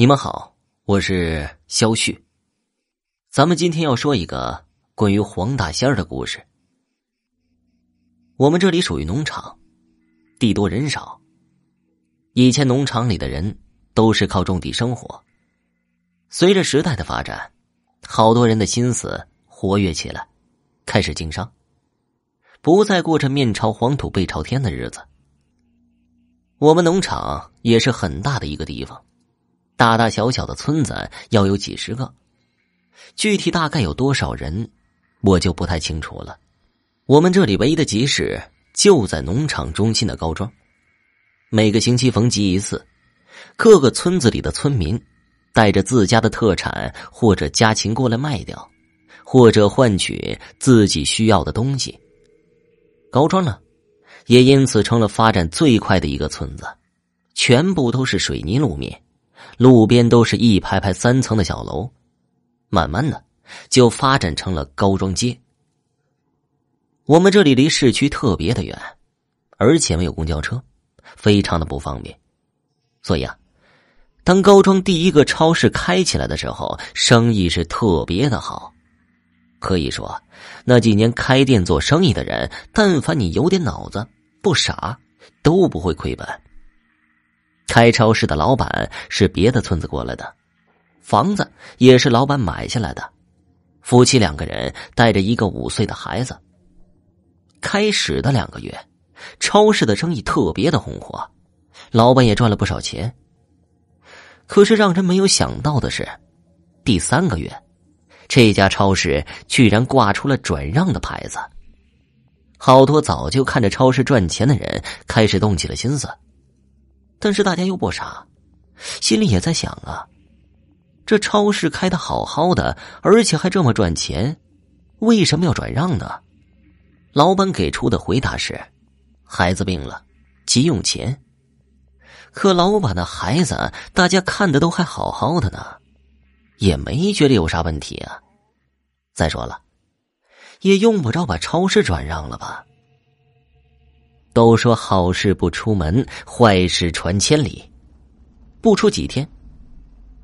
你们好，我是肖旭。咱们今天要说一个关于黄大仙儿的故事。我们这里属于农场，地多人少。以前农场里的人都是靠种地生活。随着时代的发展，好多人的心思活跃起来，开始经商，不再过着面朝黄土背朝天的日子。我们农场也是很大的一个地方。大大小小的村子要有几十个，具体大概有多少人，我就不太清楚了。我们这里唯一的集市就在农场中心的高庄，每个星期逢集一次，各个村子里的村民带着自家的特产或者家禽过来卖掉，或者换取自己需要的东西。高庄呢，也因此成了发展最快的一个村子，全部都是水泥路面。路边都是一排排三层的小楼，慢慢的就发展成了高庄街。我们这里离市区特别的远，而且没有公交车，非常的不方便。所以啊，当高庄第一个超市开起来的时候，生意是特别的好。可以说，那几年开店做生意的人，但凡你有点脑子，不傻，都不会亏本。开超市的老板是别的村子过来的，房子也是老板买下来的，夫妻两个人带着一个五岁的孩子。开始的两个月，超市的生意特别的红火，老板也赚了不少钱。可是让人没有想到的是，第三个月，这家超市居然挂出了转让的牌子。好多早就看着超市赚钱的人开始动起了心思。但是大家又不傻，心里也在想啊，这超市开的好好的，而且还这么赚钱，为什么要转让呢？老板给出的回答是：孩子病了，急用钱。可老板的孩子，大家看的都还好好的呢，也没觉得有啥问题啊。再说了，也用不着把超市转让了吧。都说好事不出门，坏事传千里。不出几天，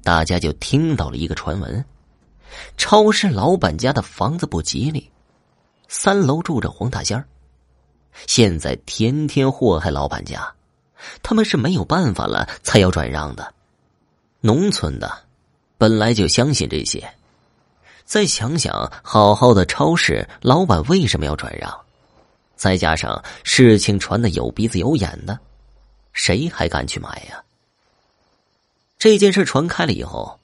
大家就听到了一个传闻：超市老板家的房子不吉利，三楼住着黄大仙儿，现在天天祸害老板家。他们是没有办法了，才要转让的。农村的本来就相信这些，再想想，好好的超市老板为什么要转让？再加上事情传的有鼻子有眼的，谁还敢去买呀？这件事传开了以后，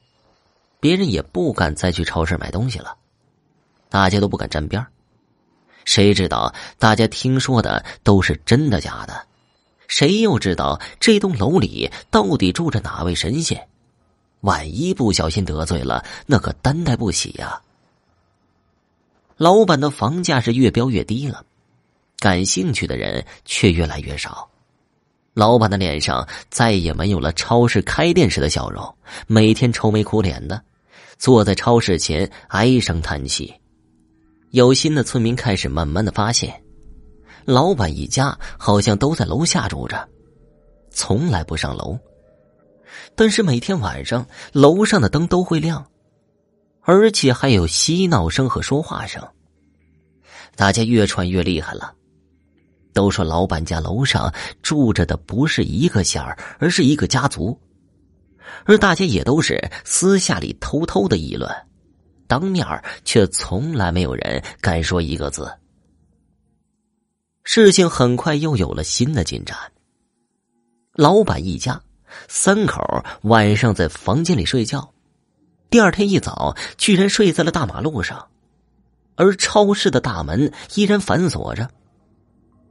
别人也不敢再去超市买东西了，大家都不敢沾边谁知道大家听说的都是真的假的？谁又知道这栋楼里到底住着哪位神仙？万一不小心得罪了，那可担待不起呀！老板的房价是越标越低了。感兴趣的人却越来越少，老板的脸上再也没有了超市开店时的笑容，每天愁眉苦脸的，坐在超市前唉声叹气。有心的村民开始慢慢的发现，老板一家好像都在楼下住着，从来不上楼，但是每天晚上楼上的灯都会亮，而且还有嬉闹声和说话声。大家越传越厉害了。都说老板家楼上住着的不是一个仙儿，而是一个家族，而大家也都是私下里偷偷的议论，当面却从来没有人敢说一个字。事情很快又有了新的进展。老板一家三口晚上在房间里睡觉，第二天一早居然睡在了大马路上，而超市的大门依然反锁着。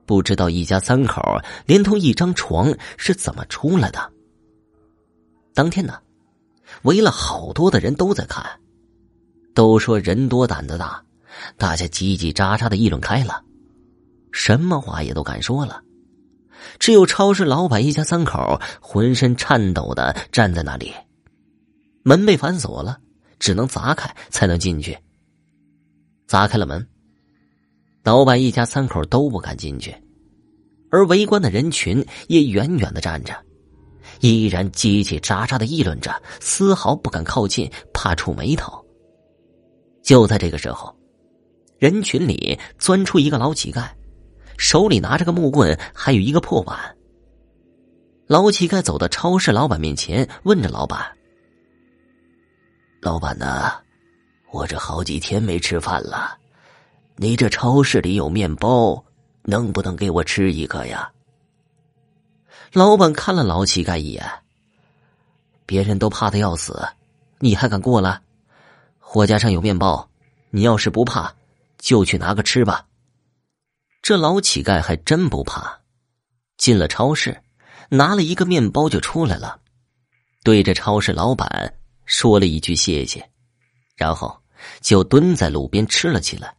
不知道一家三口连同一张床是怎么出来的。当天呢，围了好多的人都在看，都说人多胆子大，大家叽叽喳喳的议论开了，什么话也都敢说了。只有超市老板一家三口浑身颤抖的站在那里，门被反锁了，只能砸开才能进去。砸开了门。老板一家三口都不敢进去，而围观的人群也远远的站着，依然叽叽喳喳的议论着，丝毫不敢靠近，怕触眉头。就在这个时候，人群里钻出一个老乞丐，手里拿着个木棍，还有一个破碗。老乞丐走到超市老板面前，问着老板：“老板呢？我这好几天没吃饭了，你这超市里有面包，能不能给我吃一个呀？”老板看了老乞丐一眼，别人都怕的要死，你还敢过来？货架上有面包，你要是不怕，就去拿个吃吧。这老乞丐还真不怕，进了超市，拿了一个面包就出来了，对着超市老板说了一句谢谢，然后就蹲在路边吃了起来。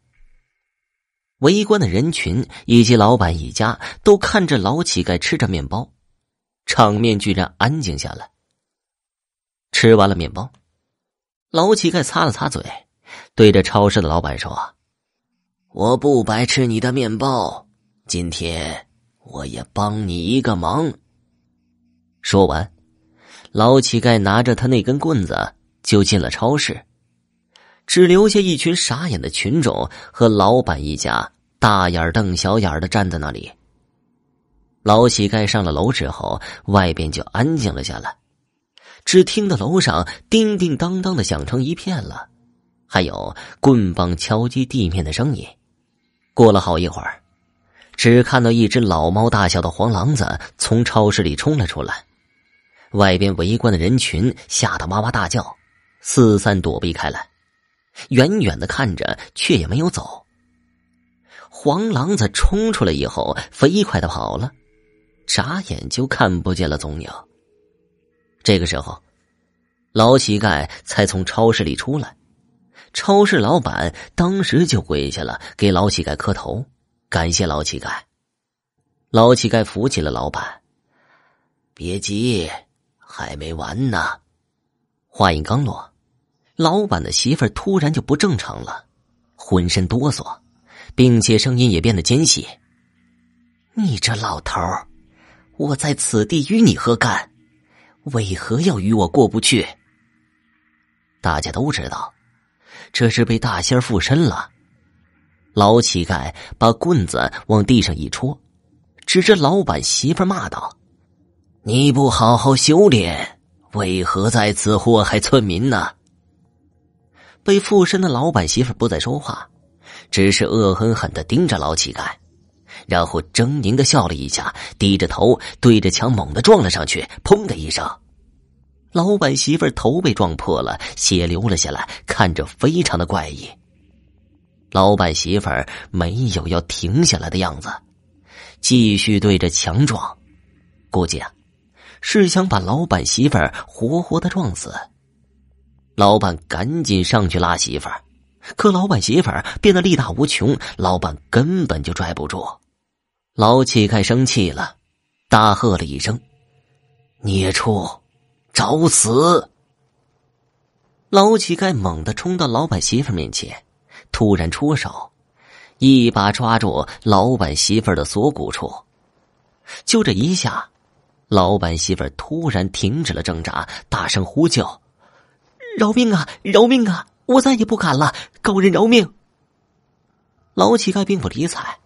围观的人群以及老板一家都看着老乞丐吃着面包。场面居然安静下来。吃完了面包，老乞丐擦了擦嘴，对着超市的老板说：“我不白吃你的面包，今天我也帮你一个忙。”说完，老乞丐拿着他那根棍子就进了超市，只留下一群傻眼的群众和老板一家大眼瞪小眼的站在那里。老乞丐上了楼之后，外边就安静了下来，只听到楼上叮叮当当的响成一片了，还有棍棒敲击地面的声音。过了好一会儿，只看到一只老猫大小的黄狼子从超市里冲了出来，外边围观的人群吓得哇哇大叫，四散躲避开来，远远的看着，却也没有走。黄狼子冲出来以后，飞快的跑了。眨眼就看不见了踪影。这个时候，老乞丐才从超市里出来，超市老板当时就跪下了，给老乞丐磕头，感谢老乞丐。老乞丐扶起了老板，别急，还没完呢。话音刚落，老板的媳妇儿突然就不正常了，浑身哆嗦，并且声音也变得尖细：“你这老头儿！”我在此地与你何干？为何要与我过不去？大家都知道，这是被大仙附身了。老乞丐把棍子往地上一戳，指着老板媳妇骂道：“你不好好修炼，为何在此祸害村民呢？”被附身的老板媳妇不再说话，只是恶狠狠的盯着老乞丐。然后狰狞的笑了一下，低着头对着墙猛地撞了上去，砰的一声，老板媳妇头被撞破了，血流了下来，看着非常的怪异。老板媳妇没有要停下来的样子，继续对着墙撞，估计啊，是想把老板媳妇活活的撞死。老板赶紧上去拉媳妇儿，可老板媳妇儿变得力大无穷，老板根本就拽不住。老乞丐生气了，大喝了一声：“孽畜，找死！”老乞丐猛地冲到老板媳妇面前，突然出手，一把抓住老板媳妇的锁骨处。就这一下，老板媳妇突然停止了挣扎，大声呼救：“饶命啊！饶命啊！我再也不敢了！高人饶命！”老乞丐并不理睬。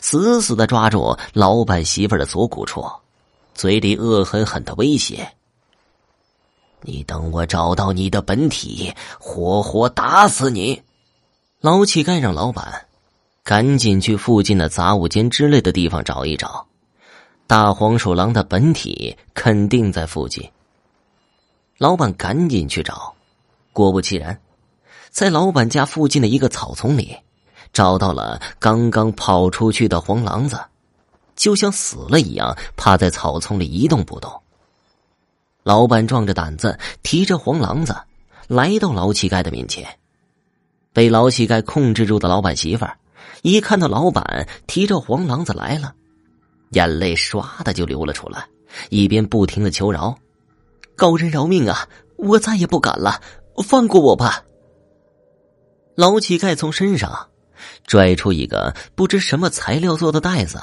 死死的抓住老板媳妇的锁骨处，嘴里恶狠狠的威胁：“你等我找到你的本体，活活打死你！”老乞丐让老板赶紧去附近的杂物间之类的地方找一找，大黄鼠狼的本体肯定在附近。老板赶紧去找，果不其然，在老板家附近的一个草丛里。找到了刚刚跑出去的黄狼子，就像死了一样，趴在草丛里一动不动。老板壮着胆子提着黄狼子来到老乞丐的面前，被老乞丐控制住的老板媳妇儿一看到老板提着黄狼子来了，眼泪唰的就流了出来，一边不停的求饶：“高人饶命啊！我再也不敢了，放过我吧！”老乞丐从身上。拽出一个不知什么材料做的袋子，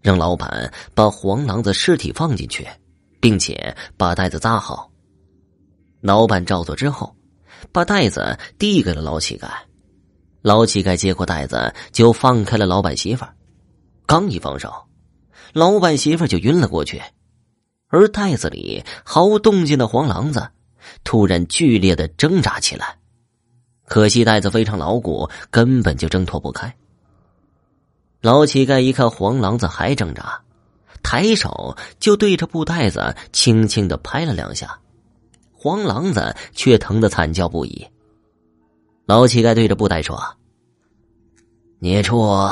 让老板把黄狼子尸体放进去，并且把袋子扎好。老板照做之后，把袋子递给了老乞丐。老乞丐接过袋子，就放开了老板媳妇儿。刚一放手，老板媳妇儿就晕了过去。而袋子里毫无动静的黄狼子，突然剧烈的挣扎起来。可惜袋子非常牢固，根本就挣脱不开。老乞丐一看黄狼子还挣扎，抬手就对着布袋子轻轻的拍了两下，黄狼子却疼得惨叫不已。老乞丐对着布袋说：“孽畜，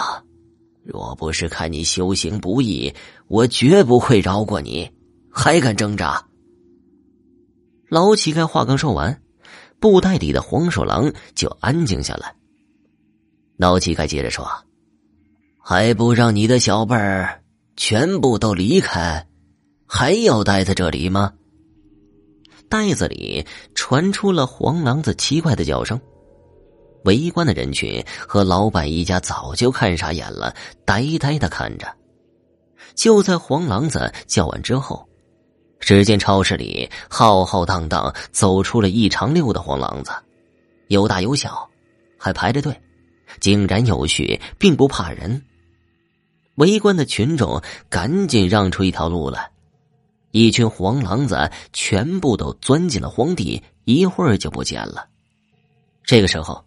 若不是看你修行不易，我绝不会饶过你，还敢挣扎！”老乞丐话刚说完，布袋里的黄鼠狼就安静下来。老乞丐接着说。还不让你的小辈儿全部都离开，还要待在这里吗？袋子里传出了黄狼子奇怪的叫声，围观的人群和老板一家早就看傻眼了，呆呆的看着。就在黄狼子叫完之后，只见超市里浩浩荡荡走出了一长溜的黄狼子，有大有小，还排着队，井然有序，并不怕人。围观的群众赶紧让出一条路来，一群黄狼子全部都钻进了荒地，一会儿就不见了。这个时候，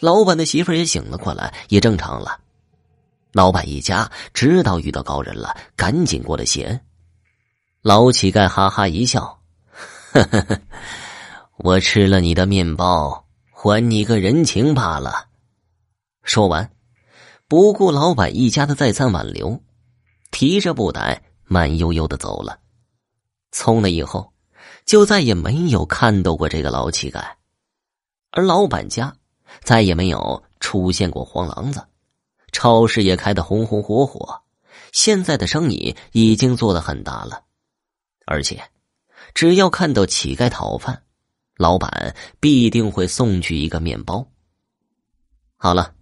老板的媳妇也醒了过来，也正常了。老板一家知道遇到高人了，赶紧过来谢恩。老乞丐哈哈一笑：“呵呵呵，我吃了你的面包，还你个人情罢了。”说完。不顾老板一家的再三挽留，提着布袋慢悠悠的走了。从那以后，就再也没有看到过这个老乞丐，而老板家再也没有出现过黄狼子，超市也开得红红火火，现在的生意已经做得很大了。而且，只要看到乞丐讨饭，老板必定会送去一个面包。好了。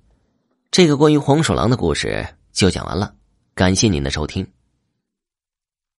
这个关于黄鼠狼的故事就讲完了，感谢您的收听。